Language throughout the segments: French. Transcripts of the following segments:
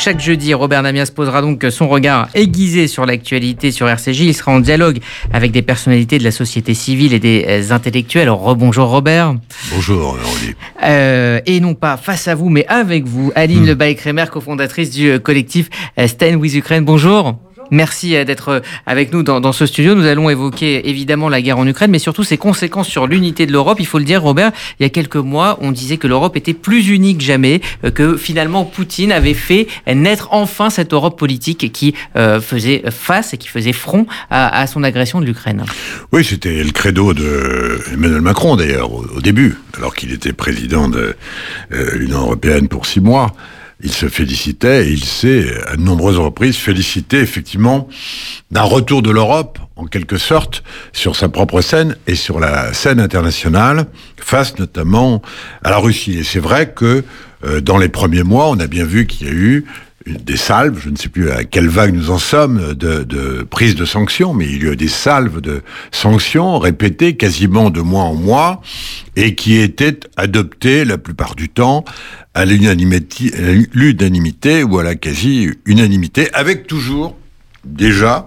Chaque jeudi, Robert Namias posera donc son regard aiguisé sur l'actualité sur RCJ. Il sera en dialogue avec des personnalités de la société civile et des euh, intellectuels. Rebonjour Robert. Bonjour Henri. Euh, et non pas face à vous, mais avec vous, Aline hmm. Lebaille-Crémer, cofondatrice du euh, collectif Stand with Ukraine. Bonjour. Merci euh, d'être euh, avec nous dans, ce studio. Nous allons évoquer évidemment la guerre en Ukraine, mais surtout ses conséquences sur l'unité de l'Europe. Il faut le dire, Robert, il y a quelques mois, on disait que l'Europe était plus unie que jamais, euh, que finalement Poutine avait fait naître enfin cette Europe politique qui faisait face et qui faisait front à, son agression de l'Ukraine. Oui, c'était le credo de Emmanuel Macron d'ailleurs au, début, alors qu'il était président de l'Union européenne pour six mois il se félicitait et il s'est à de nombreuses reprises félicité effectivement d'un retour de l'Europe en quelque sorte sur sa propre scène et sur la scène internationale face notamment à la Russie. Et c'est vrai que euh, dans les premiers mois, on a bien vu qu'il y a eu des salves, je ne sais plus à quelle vague nous en sommes, de, prise de sanctions, mais il y a eu des salves de sanctions répétées quasiment de mois en mois et qui étaient adoptées la plupart du temps à l'unanimité ou à la quasi-unanimité, avec toujours déjà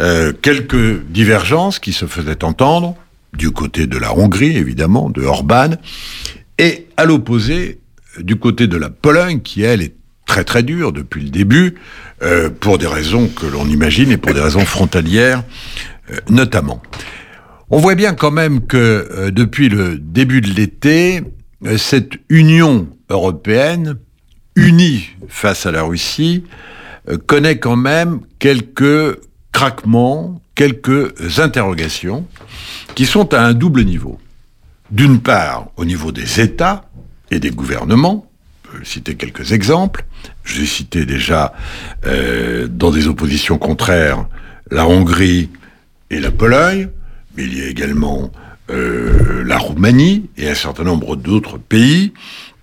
euh, quelques divergences qui se faisaient entendre du côté de la Hongrie, évidemment, de Orban, et à l'opposé, du côté de la Pologne, qui, elle, est très très dur depuis le début, euh, pour des raisons que l'on imagine et pour des raisons frontalières euh, notamment. On voit bien quand même que euh, depuis le début de l'été, cette Union européenne, unie face à la Russie, connaît quand même quelques craquements, quelques interrogations qui sont à un double niveau. D'une part, au niveau des États et des gouvernements, citer quelques exemples. J'ai cité déjà euh, dans des oppositions contraires la Hongrie et la Pologne, mais il y a également euh, la Roumanie et un certain nombre d'autres pays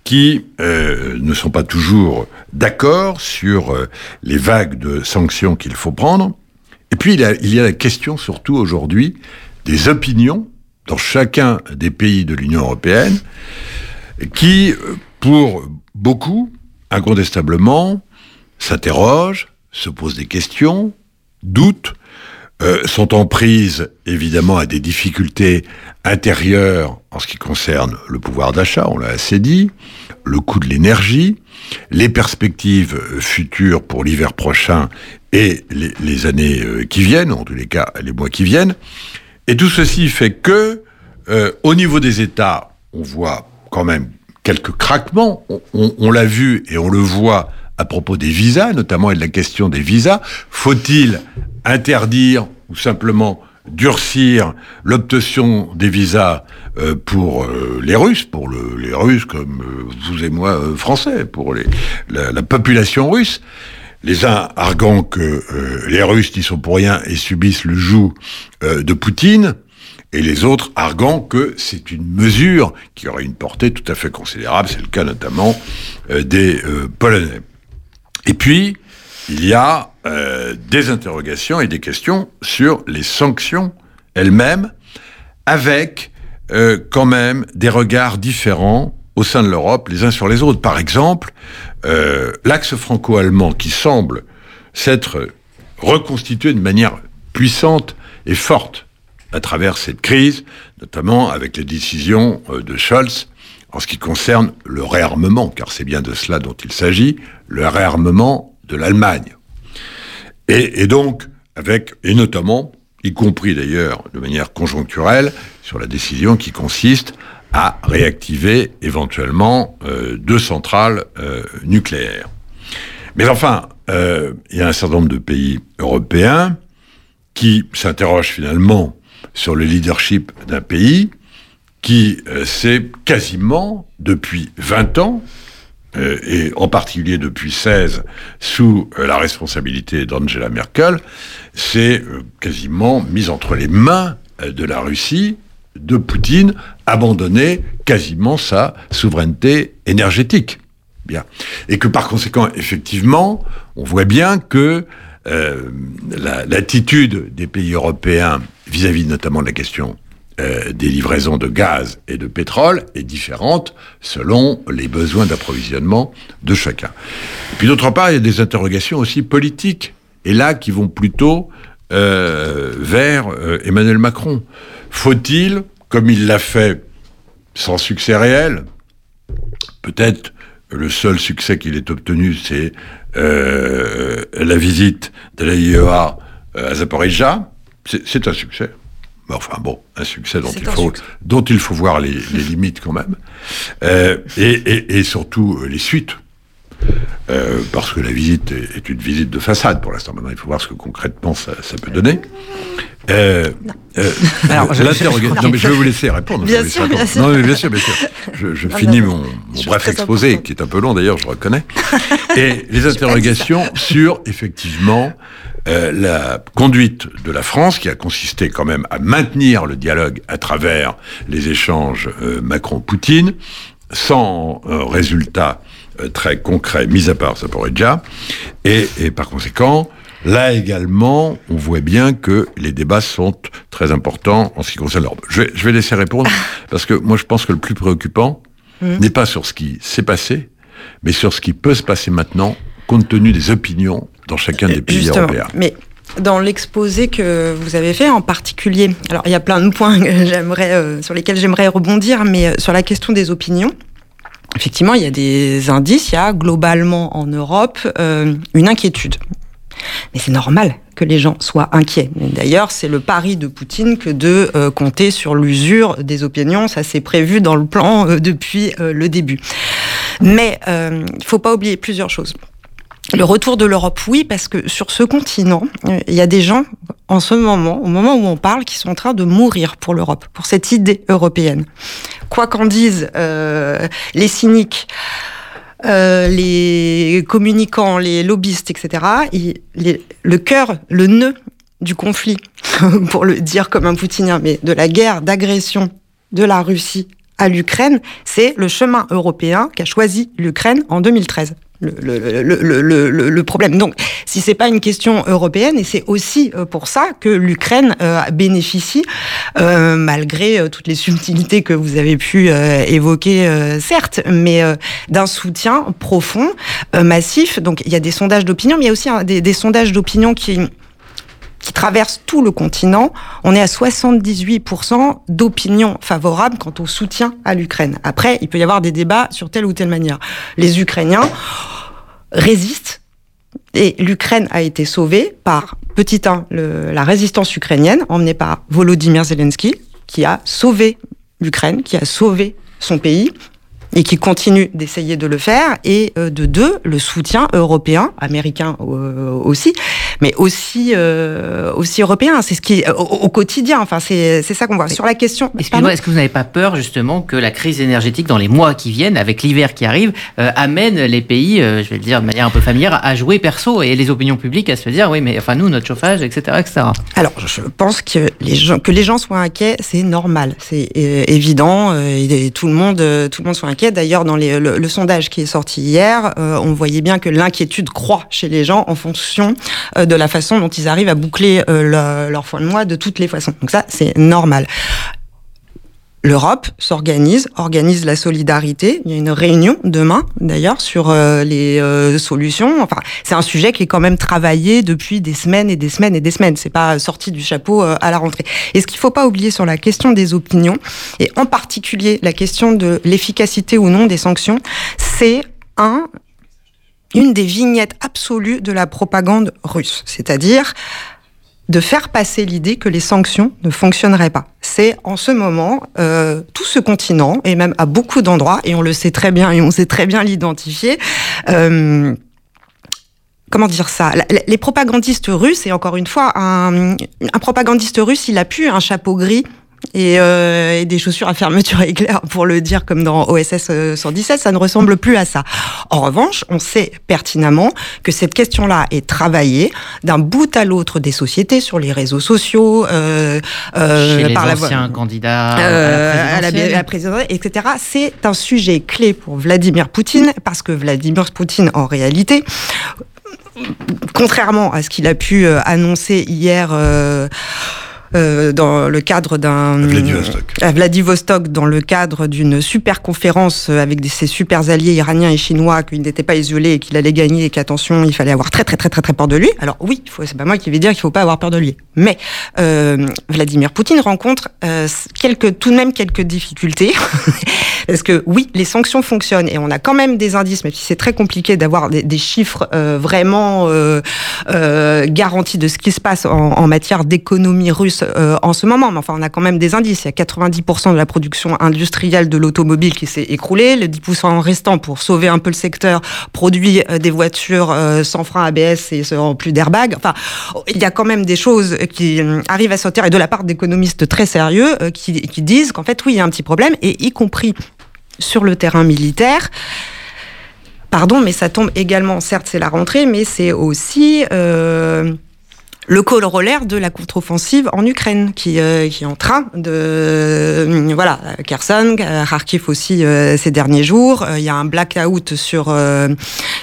qui euh, ne sont pas toujours d'accord sur les vagues de sanctions qu'il faut prendre. Et puis il y, a, il y a la question surtout aujourd'hui des opinions dans chacun des pays de l'Union européenne qui, pour beaucoup, incontestablement, s'interrogent, se posent des questions, doutent, euh, sont en prise évidemment à des difficultés intérieures en ce qui concerne le pouvoir d'achat, on l'a assez dit, le coût de l'énergie, les perspectives futures pour l'hiver prochain et les, années euh, qui viennent, en tous les cas les mois qui viennent. Et tout ceci fait que, euh, au niveau des États, on voit quand même quelques craquements. On, l'a vu et on le voit à propos des visas, notamment et de la question des visas. Faut-il interdire ou simplement durcir l'obtention des visas euh, pour euh, les Russes, pour les Russes comme euh, vous et moi français, pour la, la, population russe? Les uns arguant que les Russes n'y sont pour rien et subissent le joug de Poutine, et les autres arguant que c'est une mesure qui aurait une portée tout à fait considérable. C'est le cas notamment euh, des euh, Polonais. Et puis, il y a euh, des interrogations et des questions sur les sanctions elles-mêmes, avec quand même des regards différents au sein de l'Europe, les uns sur les autres. Par exemple, l'axe franco-allemand qui semble s'être reconstitué de manière puissante et forte à travers cette crise, notamment avec les décisions euh, de Scholz en ce qui concerne le réarmement, car c'est bien de cela dont il s'agit, le réarmement de l'Allemagne. Et, donc, avec, et notamment, y compris d'ailleurs de manière conjoncturelle, sur la décision qui consiste à réactiver éventuellement euh, deux centrales euh, nucléaires. Mais enfin, il y a un certain nombre de pays européens qui s'interrogent finalement sur le leadership d'un pays qui euh, s'est quasiment, depuis 20 ans, euh, et en particulier depuis 16, sous euh, la responsabilité d'Angela Merkel, s'est quasiment mis entre les mains de la Russie, de Poutine, abandonner quasiment sa souveraineté énergétique. Bien. Et que par conséquent, effectivement, on voit bien que l'attitude des pays européens vis-à-vis notamment de la question euh, des livraisons de gaz et de pétrole est différente selon les besoins d'approvisionnement de chacun. Et puis d'autre part, il y a des interrogations aussi politiques, et là qui vont plutôt euh, vers euh, Emmanuel Macron. Faut-il, comme il l'a fait sans succès réel, peut-être le seul succès qu'il ait obtenu, c'est euh, la visite de la IEA à Zaporizhia. C'est un succès. Mais enfin bon, un succès dont, il faut, dont il faut voir les, limites quand même. Euh, et, et, surtout euh, les suites. Euh, parce que la visite est, une visite de façade pour l'instant. Maintenant, il faut voir ce que concrètement ça, ça peut donner. Euh, euh, Alors, je, non, mais je vais vous laisser répondre. Bien, sûr, bien sûr. Non, mais bien sûr, bien sûr. Je, je finis mon, mon bref exposé, qui est un peu long d'ailleurs, je reconnais. Et les interrogations sur, effectivement, euh, la conduite de la France, qui a consisté quand même à maintenir le dialogue à travers les échanges Macron-Poutine, sans euh, très concret, mis à part Zaporizhia, et, et par conséquent, Là également, on voit bien que les débats sont très importants en ce qui concerne l'Europe. Je vais, je vais laisser répondre, parce que moi je pense que le plus préoccupant mmh. n'est pas sur ce qui s'est passé, mais sur ce qui peut se passer maintenant, compte tenu des opinions dans chacun des pays Justement, européens. Mais dans l'exposé que vous avez fait en particulier, alors il y a plein de points que j'aimerais, euh, sur lesquels j'aimerais rebondir, mais euh, sur la question des opinions, effectivement, il y a des indices, il y a globalement en Europe euh, une inquiétude mais c'est normal que les gens soient inquiets. D'ailleurs, c'est le pari de Poutine que de euh, compter sur l'usure des opinions. Ça, c'est prévu dans le plan euh, depuis le début. Mais il ne faut pas oublier plusieurs choses. Le retour de l'Europe, oui, parce que sur ce continent, il y a des gens, en ce moment, au moment où on parle, qui sont en train de mourir pour l'Europe, pour cette idée européenne. Quoi qu'en disent les cyniques, euh, les communicants, les lobbyistes, etc., le cœur, le nœud du conflit, pour le dire comme un poutinien, mais de la guerre d'agression de la Russie à l'Ukraine, c'est le chemin européen qu'a choisi l'Ukraine en 2013 le, le, le, le, problème. Donc, si c'est pas une question européenne, et c'est aussi euh, pour ça que l'Ukraine euh, bénéficie, euh, malgré toutes les subtilités que vous avez pu évoquer, certes, mais d'un soutien profond, massif. Donc, il y a des sondages d'opinion, mais il y a aussi des sondages d'opinion qui qui traverse tout le continent, on est à 78% d'opinion favorable quant au soutien à l'Ukraine. Après, il peut y avoir des débats sur telle ou telle manière. Les Ukrainiens résistent et l'Ukraine a été sauvée par, petit 1, la résistance ukrainienne emmenée par Volodymyr Zelensky, qui a sauvé l'Ukraine, qui a sauvé son pays et qui continue d'essayer de le faire, et euh, de deux, le soutien européen, américain euh, aussi, mais aussi euh, aussi européen. C'est ce qui au, au quotidien. Enfin, c'est ça qu'on voit. Sur la question. Excusez-moi, est-ce que vous n'avez pas peur justement que la crise énergétique dans les mois qui viennent, avec l'hiver qui arrive, amène les pays, je vais le dire de manière un peu familière, à jouer perso et les opinions publiques à se dire oui, mais enfin nous, notre chauffage, etc., etc. Alors, je pense que les gens que les gens soient inquiets, c'est normal, c'est évident, et tout le monde tout le monde soit inquiet D'ailleurs, dans le, sondage qui est sorti hier, euh, on voyait bien que l'inquiétude croît chez les gens en fonction euh, de la façon dont ils arrivent à boucler euh, leur fin de mois de toutes les façons. Donc ça, c'est normal. L'Europe s'organise, organise la solidarité. Il y a une réunion demain, d'ailleurs, sur euh, les euh, solutions. Enfin, c'est un sujet qui est quand même travaillé depuis des semaines et des semaines et des semaines. C'est pas sorti du chapeau euh, à la rentrée. Et ce qu'il faut pas oublier sur la question des opinions, et en particulier la question de l'efficacité ou non des sanctions, c'est un une des vignettes absolues de la propagande russe. C'est-à-dire de faire passer l'idée que les sanctions ne fonctionneraient pas. C'est en ce moment euh, tout ce continent et même à beaucoup d'endroits et on le sait très bien et on sait très bien l'identifier. Euh, comment dire ça? Les propagandistes russes et encore une fois un, un propagandiste russe, il a pu un chapeau gris et, euh, et, des chaussures à fermeture éclair, pour le dire comme dans OSS 117, ça ne ressemble plus à ça. En revanche, on sait pertinemment que cette question-là est travaillée d'un bout à l'autre des sociétés, sur les réseaux sociaux, euh, euh, Chez les par anciens la candidats euh, à la, à la présidentielle, etc. C'est un sujet clé pour Vladimir Poutine, parce que Vladimir Poutine, en réalité, contrairement à ce qu'il a pu euh, annoncer hier... Euh, euh, dans le cadre d'un Vladivostok. à Vladivostok, dans le cadre d'une super conférence avec des, ses super alliés iraniens et chinois, qu'il n'était pas isolé et qu'il allait gagner et qu'attention, il fallait avoir très très très très très peur de lui. Alors oui, c'est pas moi qui vais dire qu'il faut pas avoir peur de lui, mais euh, Vladimir Poutine rencontre euh, quelques tout de même quelques difficultés parce que oui, les sanctions fonctionnent et on a quand même des indices, même si c'est très compliqué d'avoir des, des chiffres euh, vraiment euh, euh, garantis de ce qui se passe en, en matière d'économie russe euh, en ce moment. Mais enfin, on a quand même des indices. Il y a 90% de la production industrielle de l'automobile qui s'est écroulée. Le 10% restant pour sauver un peu le secteur produit euh, des voitures euh, sans frein ABS et sans plus d'airbag. Enfin, il y a quand même des choses qui arrivent à sortir et de la part d'économistes très sérieux qui, disent qu'en fait, oui, il y a un petit problème et y compris sur le terrain militaire. Pardon, mais ça tombe également, certes c'est la rentrée, mais c'est aussi le corollaire de la contre-offensive en Ukraine qui, euh, qui est en train de... euh, voilà, Kherson, euh, Kharkiv aussi euh, ces derniers jours. Euh, Il y a un blackout sur, euh,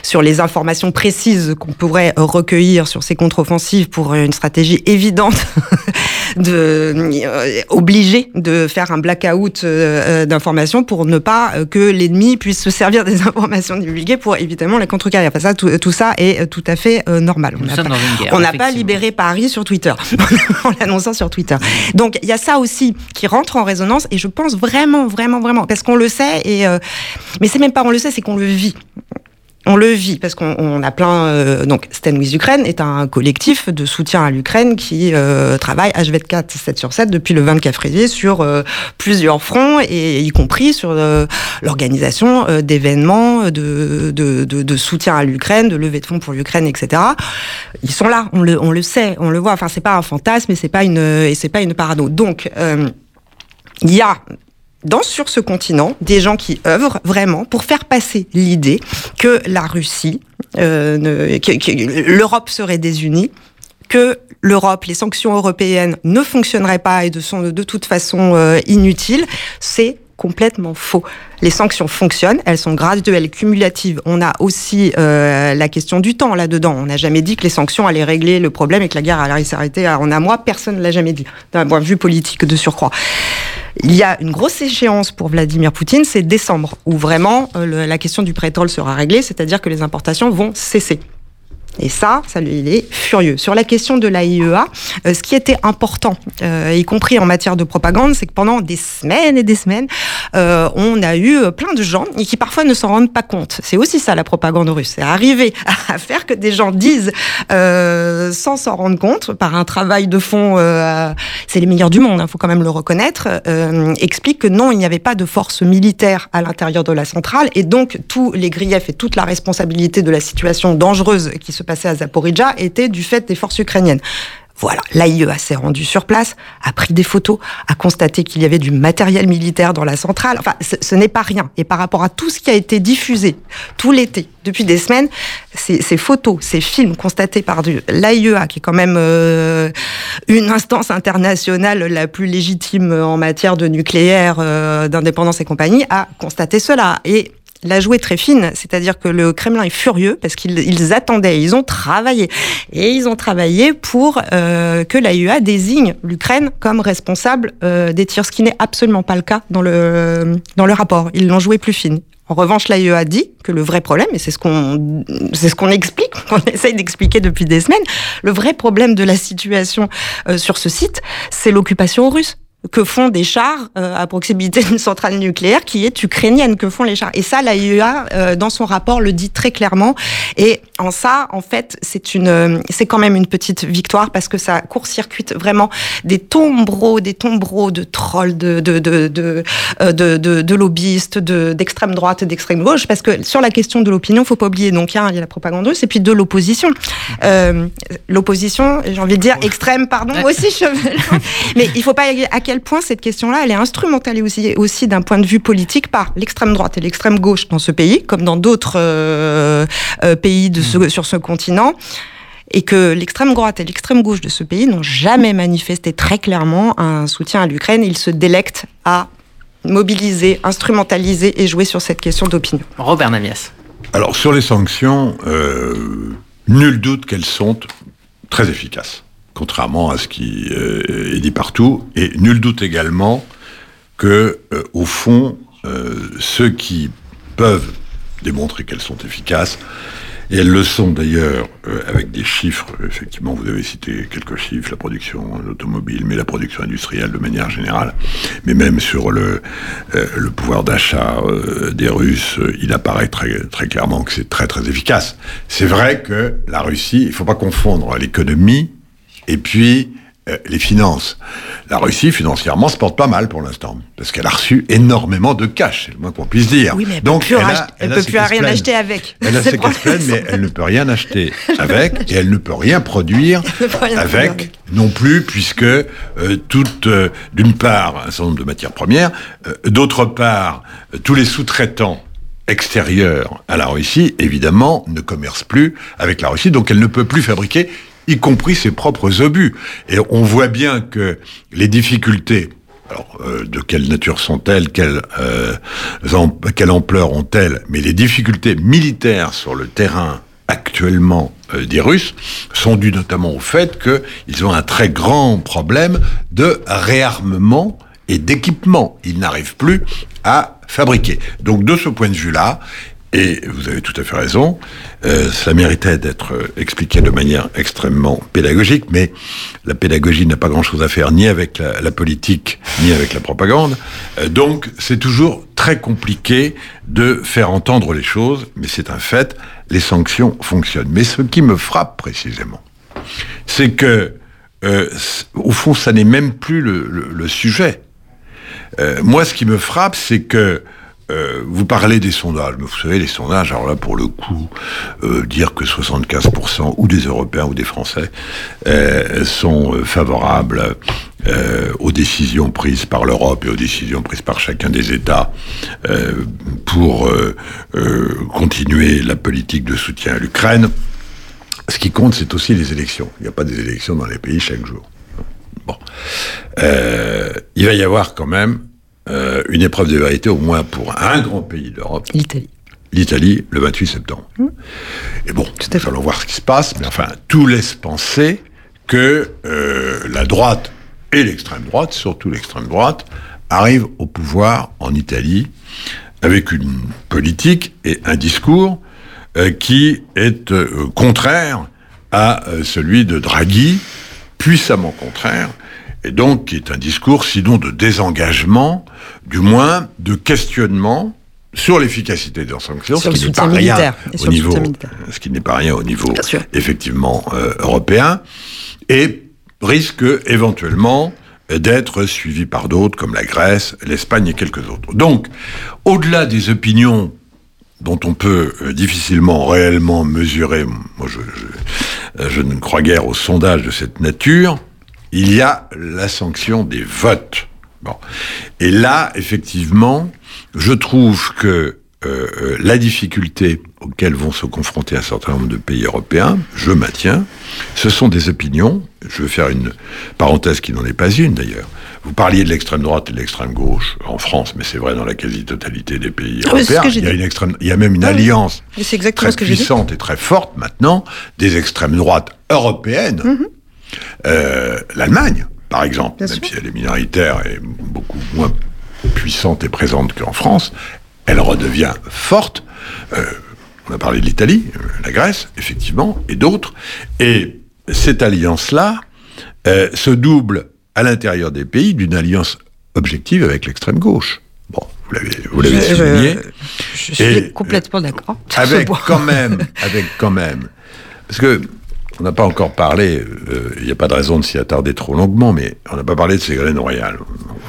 sur les informations précises qu'on pourrait recueillir sur ces contre-offensives pour une stratégie évidente de euh, obligé de faire un blackout d'informations pour ne pas que l'ennemi puisse se servir des informations divulguées pour évidemment la contrecarrer. Enfin, ça, tout, tout ça est tout à fait normal. On n'a pas- libéré Paris sur Twitter en l'annonçant sur Twitter. Donc il y a ça aussi qui rentre en résonance et je pense vraiment, vraiment, vraiment, parce qu'on le sait et euh, mais c'est même pas on le sait, c'est qu'on le vit. On le vit parce qu'on on a plein. euh, donc, Stand with Ukraine est un collectif de soutien à l'Ukraine qui euh, travaille H24 7 sur 7 depuis le 24 février sur euh, plusieurs fronts et y compris sur euh, l'organisation euh, d'événements de, de, de, de soutien à l'Ukraine, de levée de fonds pour l'Ukraine, etc. Ils sont là, on le, on le sait, on le voit. Enfin, c'est pas un fantasme et c'est pas une et c'est pas une parano. Donc, euh, il y a dans, sur ce continent des gens qui œuvrent vraiment pour faire passer l'idée que la Russie, euh, que, l'Europe serait désunie, que l'Europe, les sanctions européennes ne fonctionneraient pas et sont de toute façon euh, inutiles, c'est complètement faux. Les sanctions fonctionnent, elles sont graduelles, cumulatives. On a aussi euh, la question du temps là-dedans. On n'a jamais dit que les sanctions allaient régler le problème et que la guerre allait s'arrêter en un mois. Personne ne l'a jamais dit, d'un point de vue politique de surcroît. Il y a une grosse échéance pour Vladimir Poutine, c'est décembre, où vraiment euh, la question du pétrole sera réglée, c'est-à-dire que les importations vont cesser. Et ça, ça il est furieux. Sur la question de l'AIEA, euh, ce qui était important, euh, y compris en matière de propagande, c'est que pendant des semaines et des semaines, euh, on a eu plein de gens qui parfois ne s'en rendent pas compte. C'est aussi ça la propagande russe, c'est arriver à faire que des gens disent sans s'en rendre compte par un travail de fond. c'est les meilleurs du monde, il faut quand même le reconnaître. Explique que non, il n'y avait pas de force militaire à l'intérieur de la centrale et donc tous les griefs et toute la responsabilité de la situation dangereuse qui se passait à Zaporizhzhia était du fait des forces ukrainiennes. Voilà, l'AIEA s'est rendu sur place, a pris des photos, a constaté qu'il y avait du matériel militaire dans la centrale. Enfin, ce, n'est pas rien. Et par rapport à tout ce qui a été diffusé tout l'été, depuis des semaines, ces, photos, ces films constatés par l'AIEA, qui est quand même euh, une instance internationale la plus légitime en matière de nucléaire, euh, d'indépendance et compagnie, a constaté cela. Et la jouée très fine, c'est-à-dire que le Kremlin est furieux parce qu'ils ils attendaient, ils ont travaillé et ils ont travaillé pour euh, que l'AIEA désigne l'Ukraine comme responsable euh, des tirs, ce qui n'est absolument pas le cas dans le dans le rapport. Ils l'ont joué plus fine. En revanche, l'AIEA dit que le vrai problème, et c'est ce qu'on c'est ce qu'on explique, qu'on essaye d'expliquer depuis des semaines, le vrai problème de la situation euh, sur ce site, c'est l'occupation russe que font des chars euh, à proximité d'une centrale nucléaire qui est ukrainienne, que font les chars. Et ça, l'AIEA, euh, dans son rapport, le dit très clairement. Et en ça, en fait, c'est une, euh, c'est quand même une petite victoire parce que ça court-circuite vraiment des tombereaux, des tombereaux de trolls, de, de, de, de, euh, de, de, de lobbyistes, de, d'extrême droite et d'extrême gauche. Parce que sur la question de l'opinion, faut pas oublier, donc, il y a la propagande russe et puis de l'opposition. Euh, l'opposition, j'ai envie de dire extrême, pardon, aussi, je... mais il faut pas quel point cette question-là, elle est instrumentalisée aussi, aussi d'un point de vue politique par l'extrême droite et l'extrême gauche dans ce pays, comme dans d'autres euh, euh, pays de ce, sur ce continent. Et que l'extrême droite et l'extrême gauche de ce pays n'ont jamais manifesté très clairement un soutien à l'Ukraine. Ils se délectent à mobiliser, instrumentaliser et jouer sur cette question d'opinion. Robert Namias. Alors, sur les sanctions, euh, nul doute qu'elles sont très efficaces contrairement à ce qui euh, est dit partout. Et nul doute également que, euh, au fond, euh, ceux qui peuvent démontrer qu'elles sont efficaces, et elles le sont d'ailleurs avec des chiffres, effectivement, vous avez cité quelques chiffres, la production automobile, mais la production industrielle de manière générale, mais même sur le, pouvoir d'achat des Russes, il apparaît très, très clairement que c'est très très efficace. C'est vrai que la Russie, il ne faut pas confondre l'économie et puis, euh, les finances. La Russie, financièrement, se porte pas mal pour l'instant, parce qu'elle a reçu énormément de cash, c'est le moins qu'on puisse dire. Oui, mais elle Donc, elle, ne peut plus rien acheter avec. Elle a ses cash mais elle ne peut rien acheter avec, et elle ne peut rien produire avec, non plus, puisque euh, toute, euh, d'une part, un certain nombre de matières premières, d'autre part, tous les sous-traitants extérieurs à la Russie, évidemment, ne commercent plus avec la Russie, donc elle ne peut plus fabriquer y compris ses propres obus. Et on voit bien que les difficultés alors, euh, de quelle nature sont-elles quelle, euh, quelle ampleur ont-elles Mais les difficultés militaires sur le terrain actuellement euh, des Russes sont dues notamment au fait qu'ils ont un très grand problème de réarmement et d'équipement. Ils n'arrivent plus à fabriquer. Donc de ce point de vue-là, et vous avez tout à fait raison, euh, ça méritait d'être euh, expliqué de manière extrêmement pédagogique, mais la pédagogie n'a pas grand-chose à faire ni avec la, politique, ni avec la propagande. Euh, donc c'est toujours très compliqué de faire entendre les choses, mais c'est un fait, les sanctions fonctionnent. Mais ce qui me frappe précisément, c'est que, au fond, ça n'est même plus le sujet. moi, ce qui me frappe, c'est que euh, vous parlez des sondages, mais vous savez, les sondages, alors là, pour le coup, euh, dire que 75% ou des Européens ou des Français euh, sont favorables aux décisions prises par l'Europe et aux décisions prises par chacun des États pour continuer la politique de soutien à l'Ukraine, ce qui compte, c'est aussi les élections. Il n'y a pas des élections dans les pays chaque jour. Bon. il va y avoir quand même euh, une épreuve de vérité, au moins pour un grand pays d'Europe. L'Italie. L'Italie, le 28 septembre. Mmh. Et bon, nous allons voir ce qui se passe, mais enfin, tout laisse penser que euh, la droite et l'extrême droite, surtout l'extrême droite, arrivent au pouvoir en Italie avec une politique et un discours euh, qui est contraire à celui de Draghi, puissamment contraire, et donc qui est un discours sinon de désengagement, du moins de questionnement sur l'efficacité des sanctions, ce qui n'est pas rien au niveau, ce qui n'est pas rien au niveau effectivement euh, européen, et risque éventuellement d'être suivi par d'autres comme la Grèce, l'Espagne et quelques autres. Donc, au-delà des opinions dont on peut euh, difficilement réellement mesurer, moi je, je, je ne crois guère aux sondages de cette nature, il y a la sanction des votes. Bon. Et là, effectivement, je trouve que euh, euh, la difficulté auxquelles vont se confronter un certain nombre de pays européens, je maintiens, ce sont des opinions. Je vais faire une parenthèse qui n'en est pas une d'ailleurs. Vous parliez de l'extrême droite et de l'extrême gauche en France, mais c'est vrai dans la quasi-totalité des pays ah européens. il, y a une extrême, il y a même une ah alliance très puissante et très forte maintenant des extrêmes droites européennes. Euh, L'Allemagne, par exemple, même si elle est minoritaire et beaucoup moins puissante et présente qu'en France, elle redevient forte. Euh, on a parlé de l'Italie, euh, la Grèce, effectivement, et d'autres. Et cette alliance-là se double à l'intérieur des pays d'une alliance objective avec l'extrême gauche. Bon, vous l'avez souligné. Je, suis complètement d'accord. Avec quand même, avec quand même, parce que on n'a pas encore parlé, euh, il n'y a pas de raison de s'y attarder trop longuement, mais on n'a pas parlé de Ségolène Royal.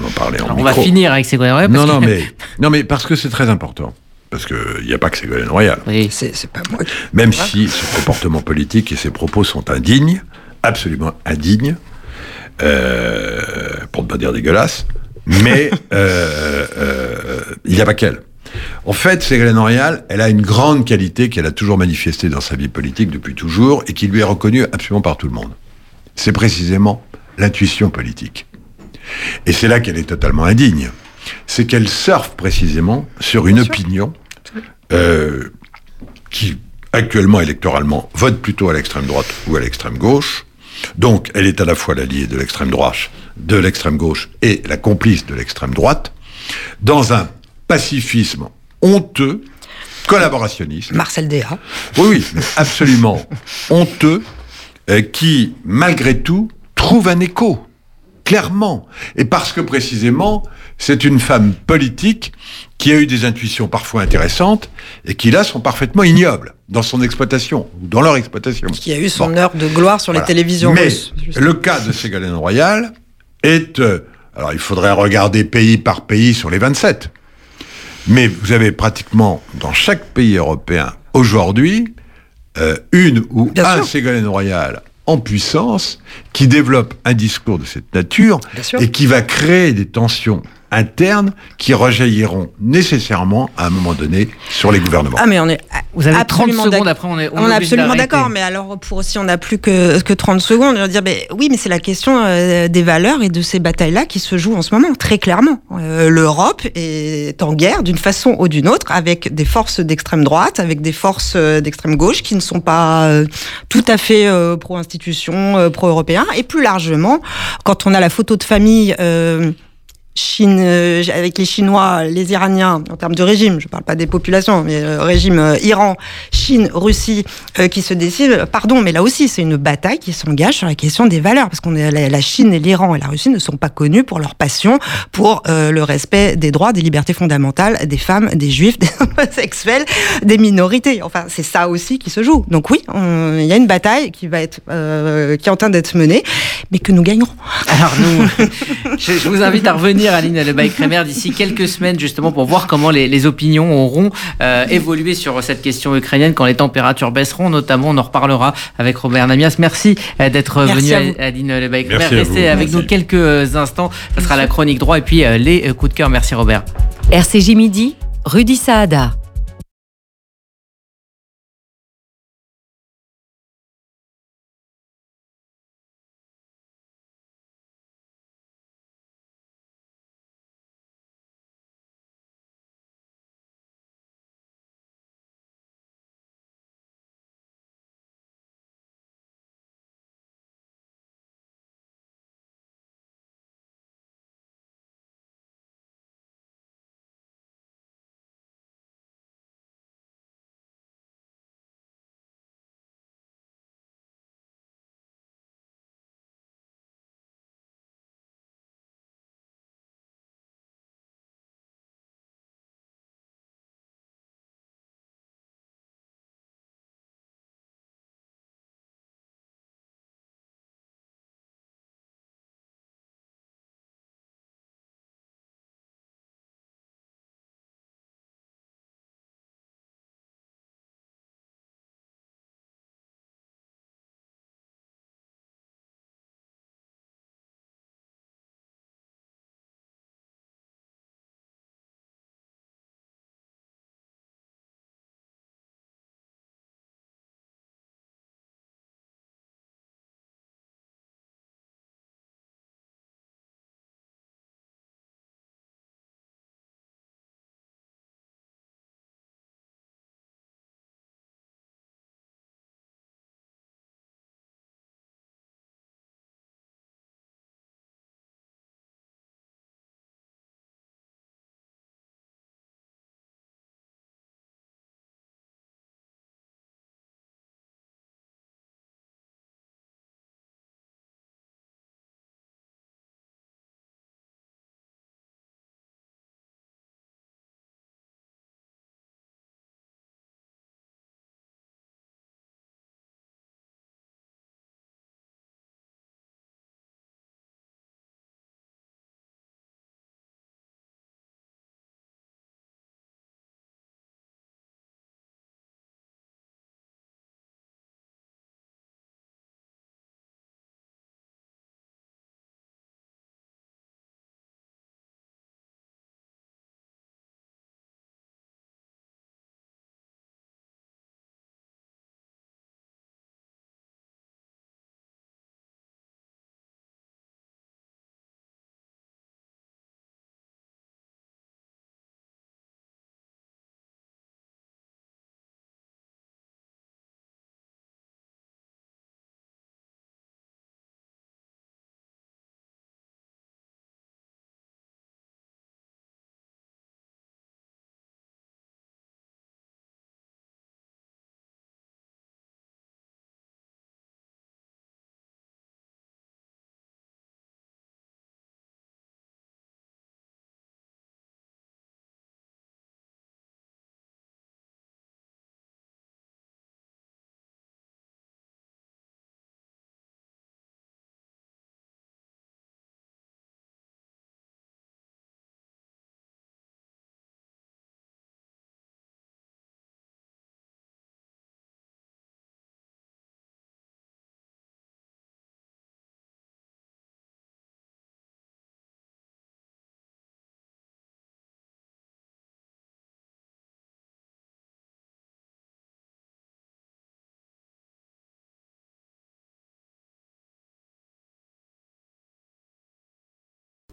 On en parlait en On va finir avec Ségolène Royal. non, non, mais, non, mais parce que c'est très important. Parce qu'il n'y a pas que Ségolène Royal. Oui, c'est pas moi. Même si ce comportement politique et ses propos sont indignes, absolument indignes, euh, pour ne pas dire dégueulasses, mais euh, il n'y a pas qu'elle. En fait, Ségolène Royal, elle a une grande qualité qu'elle a toujours manifestée dans sa vie politique depuis toujours et qui lui est reconnue absolument par tout le monde. C'est précisément l'intuition politique. Et c'est là qu'elle est totalement indigne. C'est qu'elle surfe précisément sur une opinion euh, qui, actuellement, électoralement, vote plutôt à l'extrême droite ou à l'extrême gauche, Donc, elle est à la fois l'alliée de l'extrême droite, de l'extrême gauche et la complice de l'extrême droite, dans un pacifisme honteux, collaborationniste. Marcel Déa. Oui, oui, absolument honteux, euh, qui, malgré tout, trouve un écho, clairement. Et parce que précisément, c'est une femme politique qui a eu des intuitions parfois intéressantes et qui là sont parfaitement ignobles dans son exploitation ou dans leur exploitation. Qui a eu son heure de gloire sur les télévisions Mais russes. le cas de Ségolène Royal est... euh, alors il faudrait regarder pays par pays sur les 27. Mais vous avez pratiquement dans chaque pays européen aujourd'hui euh, une ou Bien un sûr. Ségolène Royal en puissance qui développe un discours de cette nature et qui va créer des tensions internes qui rejailliront nécessairement à un moment donné sur les gouvernements. Ah, mais on est Vous avez 30 absolument secondes, après on est, on On, est absolument d'accord, mais alors pour aussi on n'a plus que, que 30 secondes, on va dire ben, oui, mais c'est la question euh, des valeurs et de ces batailles-là qui se jouent en ce moment, très clairement. Euh, L'Europe est en guerre d'une façon ou d'une autre avec des forces d'extrême droite, avec des forces euh, d'extrême gauche qui ne sont pas euh, tout à fait euh, pro-institution, euh, pro-européen, et plus largement, quand on a la photo de famille. Chine, euh, avec les Chinois, les Iraniens, en termes de régime, je ne parle pas des populations, mais euh, régime euh, Iran, Chine, Russie, qui se décident, pardon, mais là aussi, c'est une bataille qui s'engage sur la question des valeurs, parce qu'on la, Chine et l'Iran et la Russie ne sont pas connus pour leur passion pour le respect des droits, des libertés fondamentales des femmes, des juifs, des homosexuels, des minorités. Enfin, c'est ça aussi qui se joue. Donc oui, il y a une bataille qui va être, qui est en train d'être menée, mais que nous gagnerons. Alors nous, je vous invite à revenir, Aline Lebaille-Crémer, d'ici quelques semaines, justement, pour voir comment les, les opinions auront euh, évolué sur cette question ukrainienne quand les températures baisseront. Notamment, on en reparlera avec Robert Namias. Merci euh, d'être venu, à vous. Aline. Merci à Restez avec Merci. nous quelques euh, instants. Ce sera la chronique droit et puis euh, les euh, coups de cœur. Merci, Robert. RCJ Midi, Rudy Saada.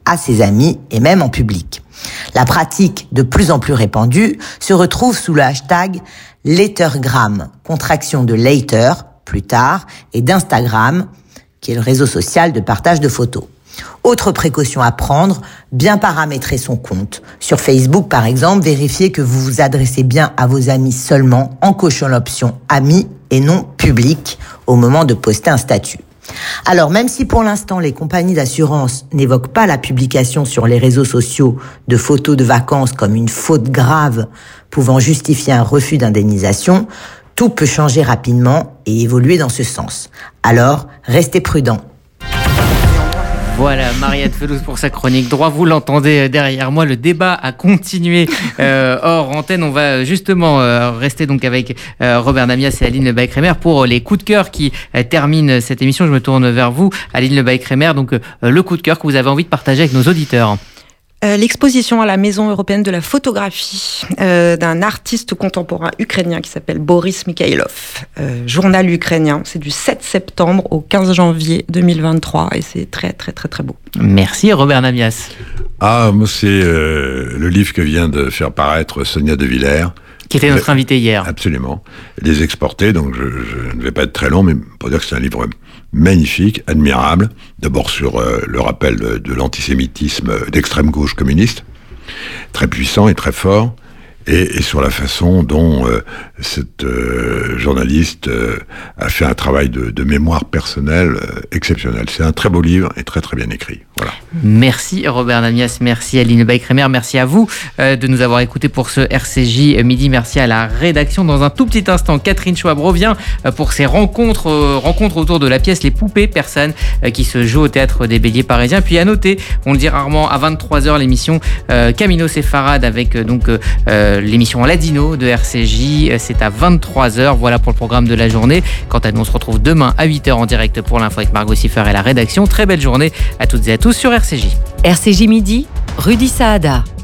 À ses amis et même en public. La pratique, de plus en plus répandue, se retrouve sous le hashtag Lettergram, contraction de later, plus tard, et d'Instagram, qui est le réseau social de partage de photos. Autre précaution à prendre, bien paramétrer son compte. Sur Facebook, par exemple, vérifiez que vous vous adressez bien à vos amis seulement en cochant l'option amis et non public au moment de poster un statut. Alors, même si pour l'instant les compagnies d'assurance n'évoquent pas la publication sur les réseaux sociaux de photos de vacances comme une faute grave pouvant justifier un refus d'indemnisation, tout peut changer rapidement et évoluer dans ce sens. Alors, restez prudents. Voilà, Mariette Felouz pour sa chronique droit. Vous l'entendez derrière moi. Le débat a continué euh, hors antenne. On va justement euh, rester donc avec euh, Robert Namias et Aline Lebaï-Crémer pour les coups de cœur qui euh, terminent cette émission. Je me tourne vers vous, Aline Lebaï-Crémer. Donc, euh, le coup de cœur que vous avez envie de partager avec nos auditeurs. Euh, L'exposition à la Maison européenne de la photographie euh, d'un artiste contemporain ukrainien qui s'appelle Boris Mikhailov. Euh, journal ukrainien, c'est du 7 septembre au 15 janvier 2023 et c'est très très très très beau. Merci Robert Namias. Ah, moi c'est euh, le livre que vient de faire paraître Sonia De Villers. Qui était notre invité hier. Absolument. Les exporter, donc je, je ne vais pas être très long, mais pour dire que c'est un livre magnifique, admirable. D'abord sur euh, le rappel de, de l'antisémitisme d'extrême gauche communiste, très puissant et très fort, et, sur la façon dont euh, cette euh, journaliste euh, a fait un travail de, mémoire personnelle exceptionnel. C'est un très beau livre et très très bien écrit. Voilà. Merci Robert Namias, merci Aline Baïkremer, merci à vous de nous avoir écoutés pour ce RCJ midi. Merci à la rédaction. Dans un tout petit instant, Catherine Schwab revient pour ses rencontres, rencontres autour de la pièce Les Poupées Personnes qui se joue au théâtre des Béliers parisiens. Puis à noter, on le dit rarement, à 23h l'émission Camino Sefarad avec donc euh, l'émission Ladino de RCJ. Euh, C'est à 23h. Voilà pour le programme de la journée. Quant à nous, on se retrouve demain à 8h en direct pour l'info avec Margot Siffer et la rédaction. Très belle journée à toutes et à tous sur RCJ. RCJ Midi, Rudy Saada.